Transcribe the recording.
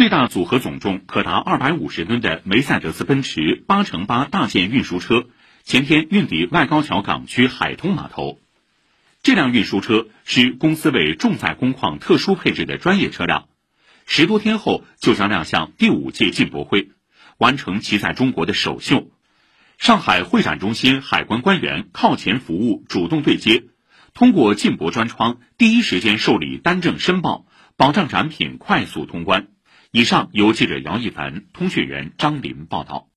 最大组合总重可达二百五十吨的梅赛德斯奔驰八乘八大件运输车，前天运抵外高桥港区海通码头。这辆运输车是公司为重载工况特殊配置的专业车辆，十多天后就将亮相第五届进博会，完成其在中国的首秀。上海会展中心海关官员靠前服务，主动对接，通过进博专窗第一时间受理单证申报，保障展品快速通关。以上由记者姚一凡、通讯员张林报道。